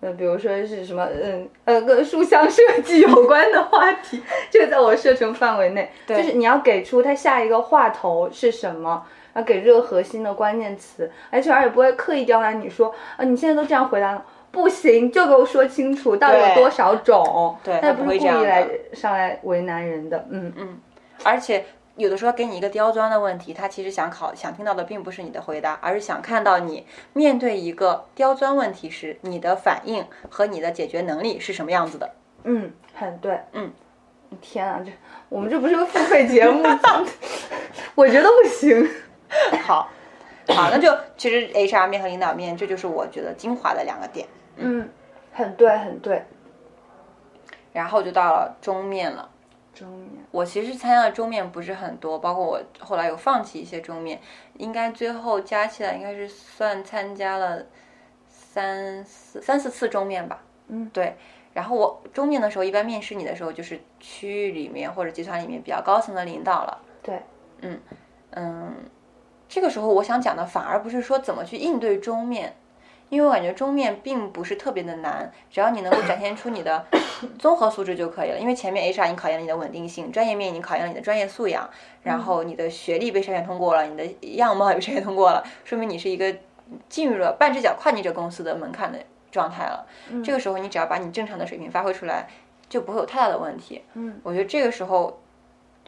Speaker 1: 呃，比如说是什么，嗯，呃，跟书香设计有关的话题，这个在我射程范围内。
Speaker 2: 对
Speaker 1: 就是你要给出它下一个话头是什么，然后给这个核心的关键词，而且而也不会刻意刁难你说，啊，你现在都这样回答了，不行，就给我说清楚到底有多少种。
Speaker 2: 对他
Speaker 1: 不
Speaker 2: 会
Speaker 1: 故意来上来为难人的，嗯
Speaker 2: 嗯，而且有的时候给你一个刁钻的问题，他其实想考想听到的并不是你的回答，而是想看到你面对一个刁钻问题时你的反应和你的解决能力是什么样子的。
Speaker 1: 嗯，很对，
Speaker 2: 嗯。
Speaker 1: 天啊，这我们这不是个付费节目，我觉得不行。
Speaker 2: 好，好，那就其实 HR 面和领导面，这就是我觉得精华的两个点。
Speaker 1: 嗯，很对，很对。
Speaker 2: 然后就到了中面了。我其实参加的中面不是很多，包括我后来有放弃一些中面，应该最后加起来应该是算参加了三四三四次中面吧。
Speaker 1: 嗯，
Speaker 2: 对。然后我中面的时候，一般面试你的时候，就是区域里面或者集团里面比较高层的领导了。
Speaker 1: 对，
Speaker 2: 嗯，这个时候我想讲的反而不是说怎么去应对中面，因为我感觉中面并不是特别的难，只要你能够展现出你的 综合素质就可以了。因为前面 HR 已经考验了你的稳定性，专业面已经考验了你的专业素养，然后你的学历被筛选通过了，你的样貌也被筛选通过了，说明你是一个进入了半只脚跨进这公司的门槛的状态了。这个时候你只要把你正常的水平发挥出来，就不会有太大的问题。
Speaker 1: 嗯，
Speaker 2: 我觉得这个时候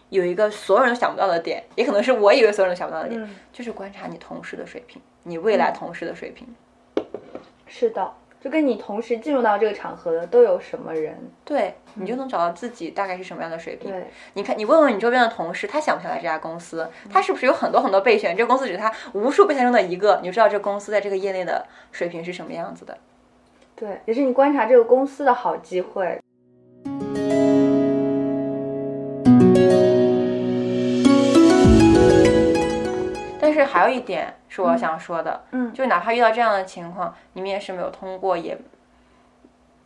Speaker 2: 有一个所有人都想不到的点，也可能是我以为所有人都想不到的点，
Speaker 1: 嗯，
Speaker 2: 就是观察你同事的水平，你未来同事的水平。
Speaker 1: 是的，就跟你同时进入到这个场合的都有什么人？
Speaker 2: 对，你就能找到自己大概是什么样的水平。
Speaker 1: 对，
Speaker 2: 你看，你问问你周边的同事，他想不想来这家公司？他是不是有很多很多备选？这个公司只是他无数备选中的一个，你就知道这个公司在这个业内的水平是什么样子的。
Speaker 1: 对，也是你观察这个公司的好机会。
Speaker 2: 还有一点是我想说的，
Speaker 1: 嗯
Speaker 2: 就是哪怕遇到这样的情况，你面试没有通过，也，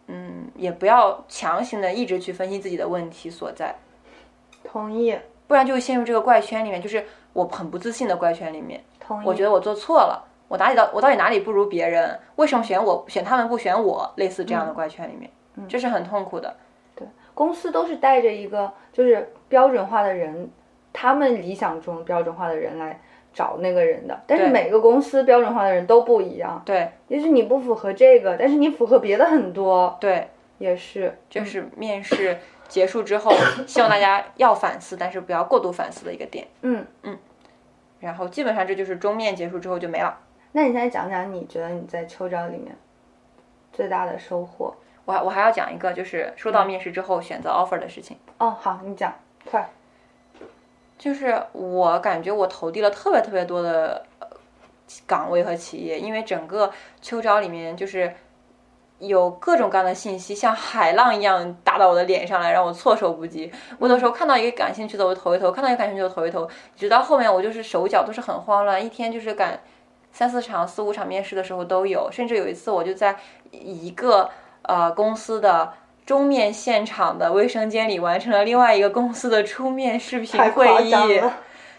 Speaker 2: 嗯，也不要强行的一直去分析自己的问题所在。
Speaker 1: 同意。
Speaker 2: 不然就会陷入这个怪圈里面，就是我很不自信的怪圈里面。
Speaker 1: 同意。
Speaker 2: 我觉得我做错了，我哪里到我到底哪里不如别人？为什么选我选他们不选我？类似这样的怪圈里面，这是很痛苦的。
Speaker 1: 对，公司都是带着一个就是标准化的人，他们理想中标准化的人来找那个人的。但是每个公司标准化的人都不一样。
Speaker 2: 对，
Speaker 1: 也许你不符合这个，但是你符合别的很多。
Speaker 2: 对，
Speaker 1: 也是，
Speaker 2: 就是面试结束之后，希望大家要反思，但是不要过度反思的一个点。
Speaker 1: 嗯
Speaker 2: 嗯。然后基本上这就是终面结束之后就没了。
Speaker 1: 那你现在讲讲，你觉得你在秋招里面最大的收获？
Speaker 2: 我我还要讲一个，就是收到面试之后选择 offer 的事情。
Speaker 1: 哦，好，你讲，快。
Speaker 2: 就是我感觉我投递了特别特别多的岗位和企业，因为整个秋招里面就是有各种各样的信息，像海浪一样打到我的脸上来，让我措手不及。我有时候看到一个感兴趣的，我投一投；看到一个感兴趣的，投一投。直到后面，我就是手脚都是很慌乱，一天就是赶三四场、四五场面试的时候都有。甚至有一次，我就在一个。呃，公司的终面现场的卫生间里完成了另外一个公司的出面视频会议，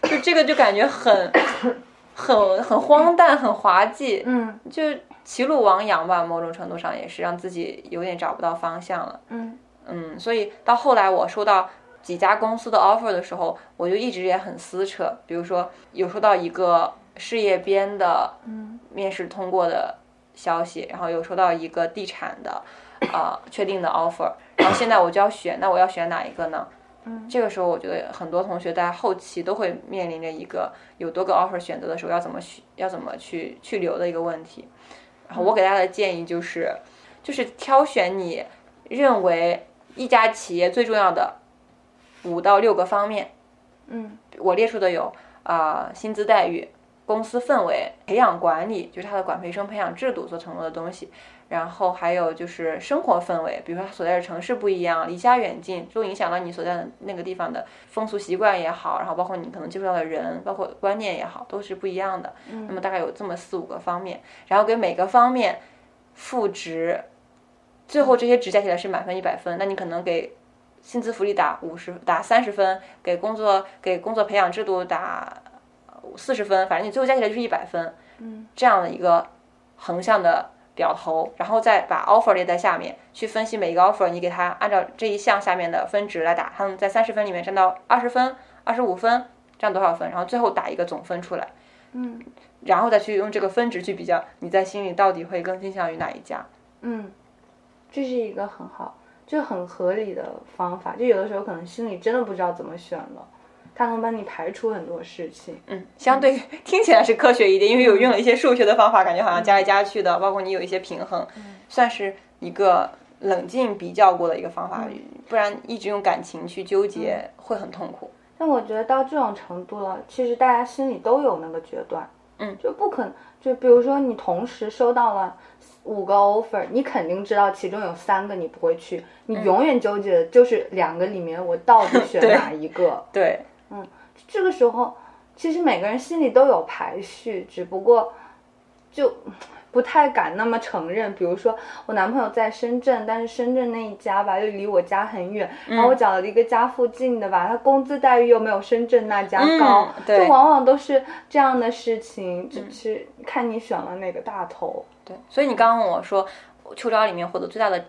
Speaker 2: 就这个就感觉很 很很荒诞，很滑稽，
Speaker 1: 嗯，
Speaker 2: 就歧路亡羊吧，某种程度上也是让自己有点找不到方向了，
Speaker 1: 嗯。
Speaker 2: 嗯，所以到后来我收到几家公司的 offer 的时候，我就一直也很撕扯，比如说有收到一个事业编的面试通过的。消息，然后有收到一个地产的，呃，确定的 offer，然后现在我就要选，那我要选哪一个呢？
Speaker 1: 嗯，
Speaker 2: 这个时候我觉得很多同学在后期都会面临着一个有多个 offer 选择的时候要怎么选，要怎么去去留的一个问题。然后我给大家的建议就是，就是挑选你认为一家企业最重要的五到六个方面。
Speaker 1: 嗯，
Speaker 2: 我列出的有啊，薪资待遇。公司氛围、培养管理，就是他的管培生培养制度所承诺的东西。然后还有就是生活氛围，比如说他所在的城市不一样，离家远近，就影响到你所在的那个地方的风俗习惯也好，然后包括你可能接触到的人，包括观念也好，都是不一样的。那么大概有这么四五个方面，然后给每个方面赋值，最后这些值加起来是满分一百分。那你可能给薪资福利打五十，打三十分，给工作给工作培养制度打。四十分，反正你最后加起来就是一百分，
Speaker 1: 嗯，
Speaker 2: 这样的一个横向的表头，然后再把 offer 列在下面，去分析每一个 offer，你给它按照这一项下面的分值来打，他们在三十分里面占到二十分、二十五分，占多少分，然后最后打一个总分出来，
Speaker 1: 嗯，
Speaker 2: 然后再去用这个分值去比较，你在心里到底会更倾向于哪一家？
Speaker 1: 嗯，这是一个很好，就很合理的方法，就有的时候可能心里真的不知道怎么选了。它能帮你排除很多事情，
Speaker 2: 嗯，相对听起来是科学一点，因为有用了一些数学的方法，感觉好像加来加去的，包括你有一些平衡，算是一个冷静比较过的一个方法，不然一直用感情去纠结会很痛苦。
Speaker 1: 但我觉得到这种程度了，其实大家心里都有那个决断，
Speaker 2: 嗯，
Speaker 1: 就不可能，就比如说你同时收到了五个 offer，你肯定知道其中有三个你不会去，你永远纠结的就是两个里面我到底选哪一个，
Speaker 2: 对。
Speaker 1: 嗯，这个时候其实每个人心里都有排序，只不过就不太敢那么承认。比如说我男朋友在深圳，但是深圳那一家吧又离我家很远，然后我找了一个家附近的吧，他工资待遇又没有深圳那家高，就往往都是这样的事情，就是看你选了哪个大头。
Speaker 2: 对，所以你刚刚问我说秋招里面获得最大的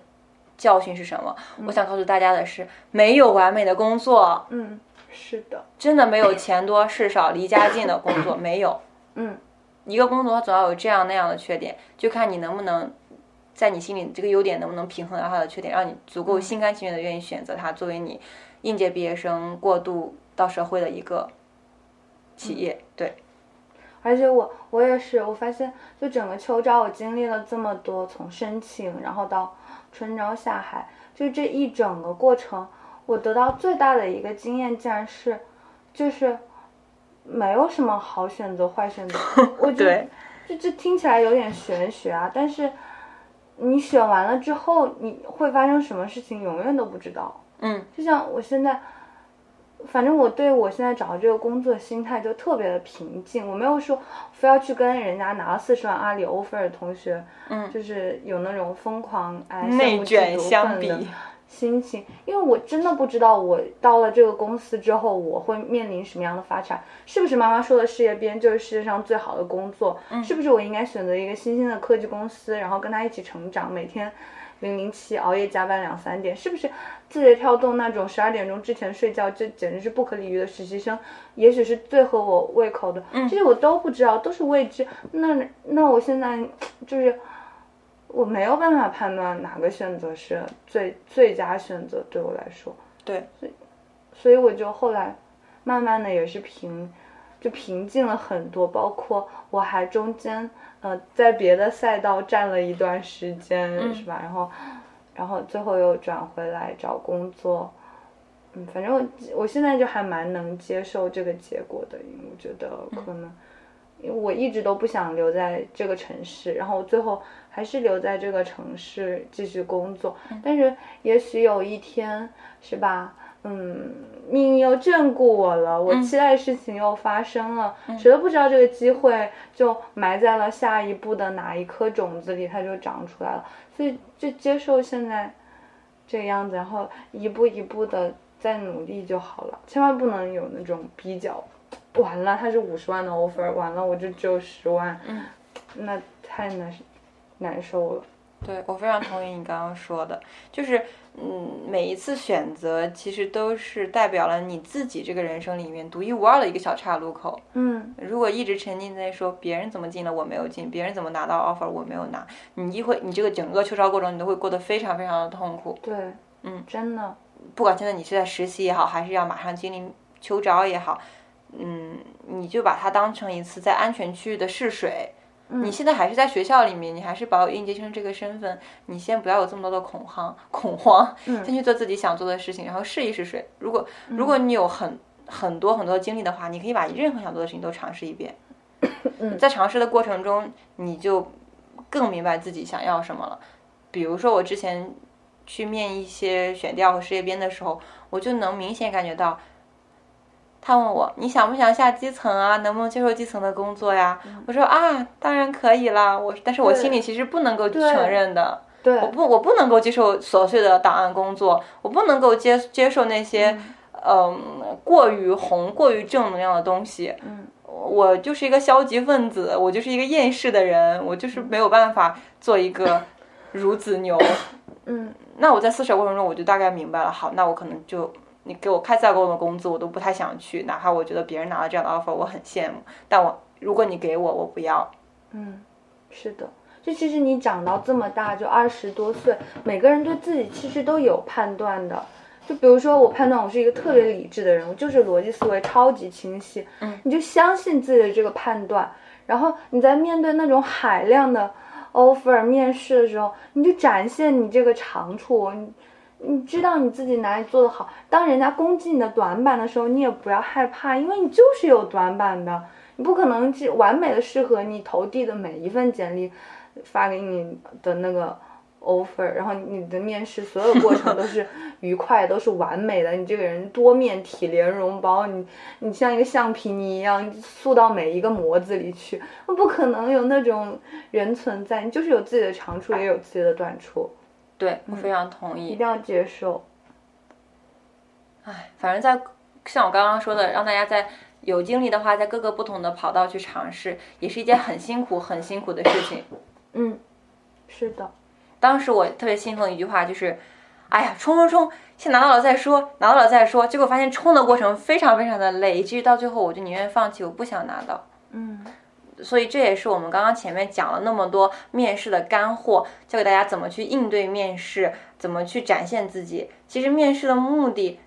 Speaker 2: 教训是什么？我想告诉大家的是，没有完美的工作。
Speaker 1: 嗯。是的，
Speaker 2: 真的没有钱多事少、离家近的工作 没有。
Speaker 1: 嗯，
Speaker 2: 一个工作总要有这样那样的缺点，就看你能不能在你心里这个优点能不能平衡掉它的缺点，让你足够心甘情愿的愿意选择它作为你应届毕业生过渡到社会的一个企业。对，
Speaker 1: 而且我我也是，我发现就整个秋招我经历了这么多，从申请然后到春招下海，就这一整个过程。我得到最大的一个经验，竟然是，就是没有什么好选择、坏选择。我觉得这这听起来有点玄学啊，但是你选完了之后，你会发生什么事情，永远都不知道。
Speaker 2: 嗯，
Speaker 1: 就像我现在，反正我对我现在找的这个工作心态就特别的平静，我没有说非要去跟人家拿了四十万阿里 offer 的同学，
Speaker 2: 嗯，
Speaker 1: 就是有那种疯狂哎
Speaker 2: 内卷相比。
Speaker 1: 心情，因为我真的不知道我到了这个公司之后我会面临什么样的发展，是不是妈妈说的事业编就是世界上最好的工作？是不是我应该选择一个新兴的科技公司，然后跟他一起成长，每天零零七熬夜加班两三点？是不是字节跳动那种十二点钟之前睡觉，这简直是不可理喻的实习生，也许是最合我胃口的？这些我都不知道，都是未知。那那我现在就是。我没有办法判断哪个选择是最最佳选择，对我来说，
Speaker 2: 对，
Speaker 1: 所以所以我就后来慢慢的也是平，就平静了很多。包括我还中间呃在别的赛道站了一段时间，是吧？然后然后最后又转回来找工作，嗯，反正我我现在就还蛮能接受这个结果的，因为我觉得可能。因为我一直都不想留在这个城市，然后最后还是留在这个城市继续工作。但是也许有一天，是吧？嗯，命运又眷顾我了，我期待的事情又发生了，谁都不知道这个机会就埋在了下一步的哪一颗种子里，它就长出来了。所以就接受现在这个样子，然后一步一步的再努力就好了，千万不能有那种比较。完了，他是五十万的 offer，完了我就只有十万，
Speaker 2: 嗯，
Speaker 1: 那太难难受了。
Speaker 2: 对我非常同意你刚刚说的，就是嗯，每一次选择其实都是代表了你自己这个人生里面独一无二的一个小岔路口。
Speaker 1: 嗯，
Speaker 2: 如果一直沉浸在说别人怎么进了我没有进，别人怎么拿到 offer 我没有拿，你一会你这个整个秋招过程你都会过得非常非常的痛苦。
Speaker 1: 对，
Speaker 2: 嗯，
Speaker 1: 真的，
Speaker 2: 不管现在你是在实习也好，还是要马上经历秋招也好。嗯，你就把它当成一次在安全区域的试水。你现在还是在学校里面，你还是保有应届生这个身份，你先不要有这么多的恐慌，恐慌，先去做自己想做的事情，然后试一试水。如果如果你有很很多很多精力的话，你可以把任何想做的事情都尝试一遍。在尝试的过程中，你就更明白自己想要什么了。比如说我之前去面一些选调和事业编的时候，我就能明显感觉到。他问我你想不想下基层啊？能不能接受基层的工作呀？我说啊，当然可以啦。我但是我心里其实不能够承认的。
Speaker 1: 对，
Speaker 2: 我不我不能够接受琐碎的档案工作，我不能够接接受那些嗯过于红、过于正能量的东西。
Speaker 1: 嗯，
Speaker 2: 我就是一个消极分子，我就是一个厌世的人，我就是没有办法做一个孺子牛。
Speaker 1: 嗯，
Speaker 2: 那我在思考过程中，我就大概明白了。好，那我可能就。你给我开再高的工资，我都不太想去，哪怕我觉得别人拿了这样的 offer，我很羡慕。但我如果你给我，我不要。
Speaker 1: 嗯，是的，就其实你长到这么大，就二十多岁，每个人对自己其实都有判断的。就比如说，我判断我是一个特别理智的人，我就是逻辑思维超级清晰。
Speaker 2: 嗯，
Speaker 1: 你就相信自己的这个判断，然后你在面对那种海量的 offer 面试的时候，你就展现你这个长处。你知道你自己哪里做得好，当人家攻击你的短板的时候，你也不要害怕，因为你就是有短板的，你不可能是完美的适合你投递的每一份简历，发给你的那个 offer，然后你的面试所有过程都是愉快，都是完美的，你这个人多面体连容包，你你像一个橡皮泥一样塑到每一个模子里去，不可能有那种人存在，你就是有自己的长处，也有自己的短处。
Speaker 2: 对我非常同意，
Speaker 1: 一定要接受。
Speaker 2: 哎，反正，在像我刚刚说的，让大家在有精力的话，在各个不同的跑道去尝试，也是一件很辛苦、很辛苦的事情。
Speaker 1: 嗯，是的。
Speaker 2: 当时我特别心疼一句话，就是“哎呀，冲冲冲，先拿到了再说，拿到了再说。”结果发现冲的过程非常非常的累，以至于到最后我就宁愿放弃，我不想拿到。
Speaker 1: 嗯。
Speaker 2: 所以这也是我们刚刚前面讲了那么多面试的干货，教给大家怎么去应对面试，怎么去展现自己。其实面试的目的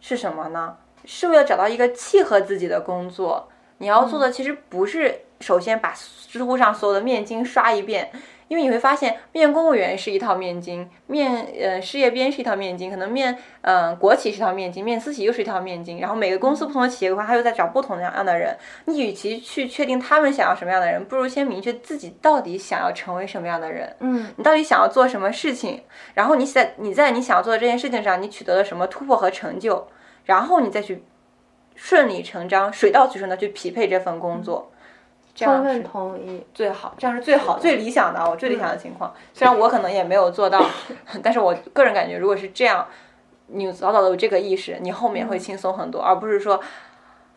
Speaker 2: 是什么呢？是为了找到一个契合自己的工作。你要做的其实不是首先把知乎上所有的面经刷一遍。因为你会发现，面公务员是一套面经，面呃事业编是一套面经，可能面嗯国企是一套面经，面私企又是一套面经。然后每个公司不同的企业的话，他又在找不同的样的人。你与其去确定他们想要什么样的人，不如先明确自己到底想要成为什么样的人。
Speaker 1: 嗯，
Speaker 2: 你到底想要做什么事情？然后你在你在你想要做的这件事情上，你取得了什么突破和成就？然后你再去顺理成章、水到渠成的去匹配这份工作。这样
Speaker 1: 充分同意。
Speaker 2: 最好，这样是最好、最理想的，我最理想的情况。虽然我可能也没有做到，但是我个人感觉，如果是这样，你早早的有这个意识，你后面会轻松很多，而不是说，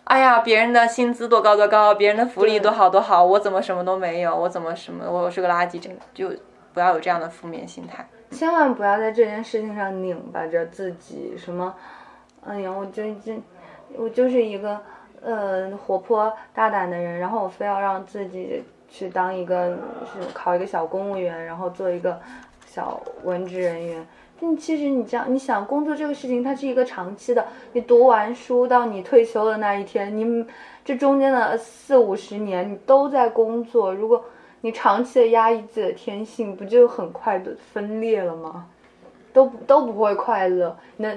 Speaker 2: 哎呀，别人的薪资多高多高，别人的福利多好多好，我怎么什么都没有，我怎么什么，我是个垃圾，这就不要有这样的负面心态。
Speaker 1: 千万不要在这件事情上拧巴着自己，什么，哎呀，我就这，我就是一个呃活泼大胆的人，然后我非要让自己去当一个是考一个小公务员，然后做一个小文职人员。嗯，其实你这样，你想工作这个事情，它是一个长期的。你读完书到你退休的那一天，你这中间的四五十年，你都在工作。如果你长期的压抑自己的天性，不就很快的分裂了吗？都不都不会快乐。那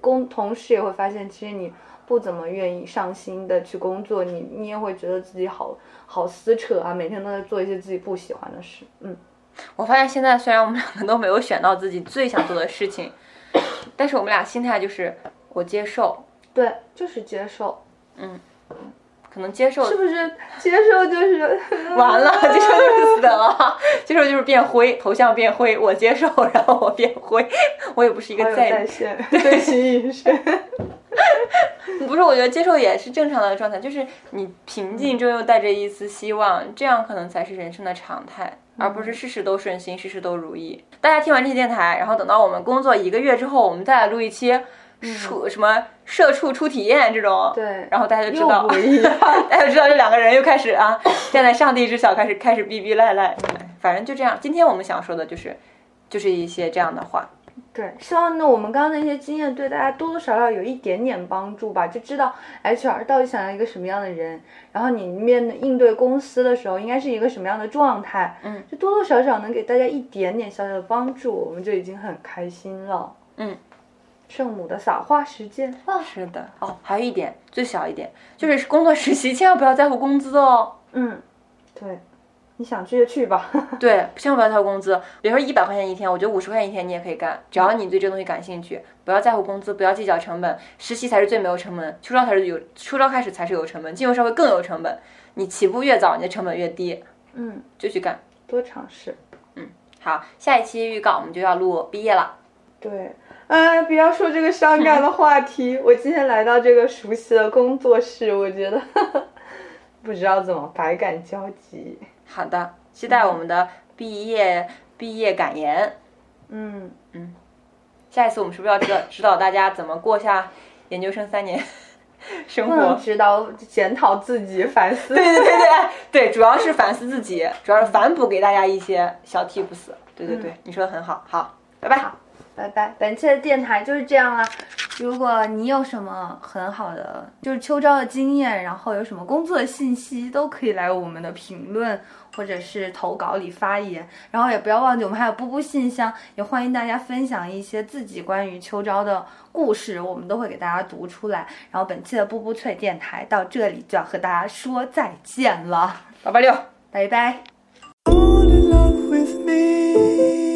Speaker 1: 工同事也会发现，其实你不怎么愿意上心的去工作，你你也会觉得自己好好撕扯啊，每天都在做一些自己不喜欢的事。嗯，
Speaker 2: 我发现现在虽然我们两个都没有选到自己最想做的事情，但是我们俩心态就是我接受，
Speaker 1: 对，就是接受，嗯
Speaker 2: 可能接受
Speaker 1: 是不是？接受就是
Speaker 2: 完了，接受就是死了，接受就是变灰，头像变灰，我接受，然后我变灰，我也不是一个在
Speaker 1: 在线，对齐医生。
Speaker 2: 不是，我觉得接受也是正常的状态，就是你平静中又带着一丝希望，这样可能才是人生的常态，而不是事事都顺心，事事都如意。大家听完这期电台，然后等到我们工作一个月之后，我们再来录一期出什么社畜初体验这种，
Speaker 1: 对
Speaker 2: 然后大家就知道。大家就知道这两个人又开始啊，站在上帝之小，开始开始逼逼赖赖，哎反正就这样。今天我们想说的就是，就是一些这样的话。
Speaker 1: 对，希望呢我们刚刚那些经验对大家多多少少有一点点帮助吧，就知道 HR 到底想要一个什么样的人，然后你面对应对公司的时候应该是一个什么样的状态，
Speaker 2: 嗯，
Speaker 1: 就多多少少能给大家一点点小小的帮助，我们就已经很开心了。
Speaker 2: 嗯，
Speaker 1: 圣母的撒花时间。啊，
Speaker 2: 是的，哦，还有一点，最小一点，就是工作实习千万不要在乎工资哦。
Speaker 1: 嗯，对，你想去就去吧。
Speaker 2: 对，千万不要挑工资。比如说一百块钱一天，我觉得五十块钱一天你也可以干，只要你对这个东西感兴趣，不要在乎工资，不要计较成本。实习才是最没有成本，秋招才是有，秋招开始才是有成本，进入社会更有成本。你起步越早，你的成本越低，
Speaker 1: 嗯，
Speaker 2: 就去干。
Speaker 1: 多尝试。
Speaker 2: 嗯好，下一期预告我们就要录毕业了。
Speaker 1: 对，哎，不要说这个伤感的话题。我今天来到这个熟悉的工作室，我觉得 不知道怎么百感交集。
Speaker 2: 好的，期待我们的毕业毕业感言。
Speaker 1: 嗯嗯，
Speaker 2: 下一次我们是不是要指导 指导大家怎么过下研究生三年 生活？
Speaker 1: 指导检讨自己，反思。
Speaker 2: 对对对对对，主要是反思自己，主要是反哺给大家一些小 tips。对对对，你说的很好，好，拜拜。
Speaker 1: 好拜拜，本期的电台就是这样啦。如果你有什么很好的就是秋招的经验，然后有什么工作的信息，都可以来我们的评论或者是投稿里发言。然后也不要忘记，我们还有布布信箱，也欢迎大家分享一些自己关于秋招的故事，我们都会给大家读出来。然后本期的布布脆电台到这里就要和大家说再见了，
Speaker 2: 八八六。
Speaker 1: 拜拜。
Speaker 3: all in love with me.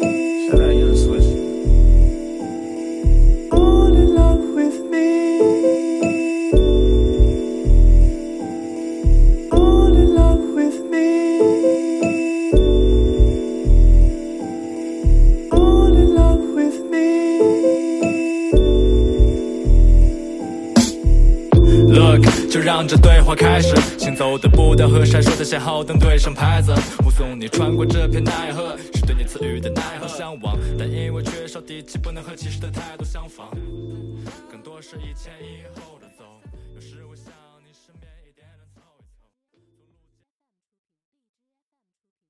Speaker 3: 让这对话开始。行走的步调和闪烁的信号灯对上牌子，目送你穿过这片奈何，是对你赐予的奈何向往，但因为缺少底气，不能和骑士的态度相仿，更多是一前一后的。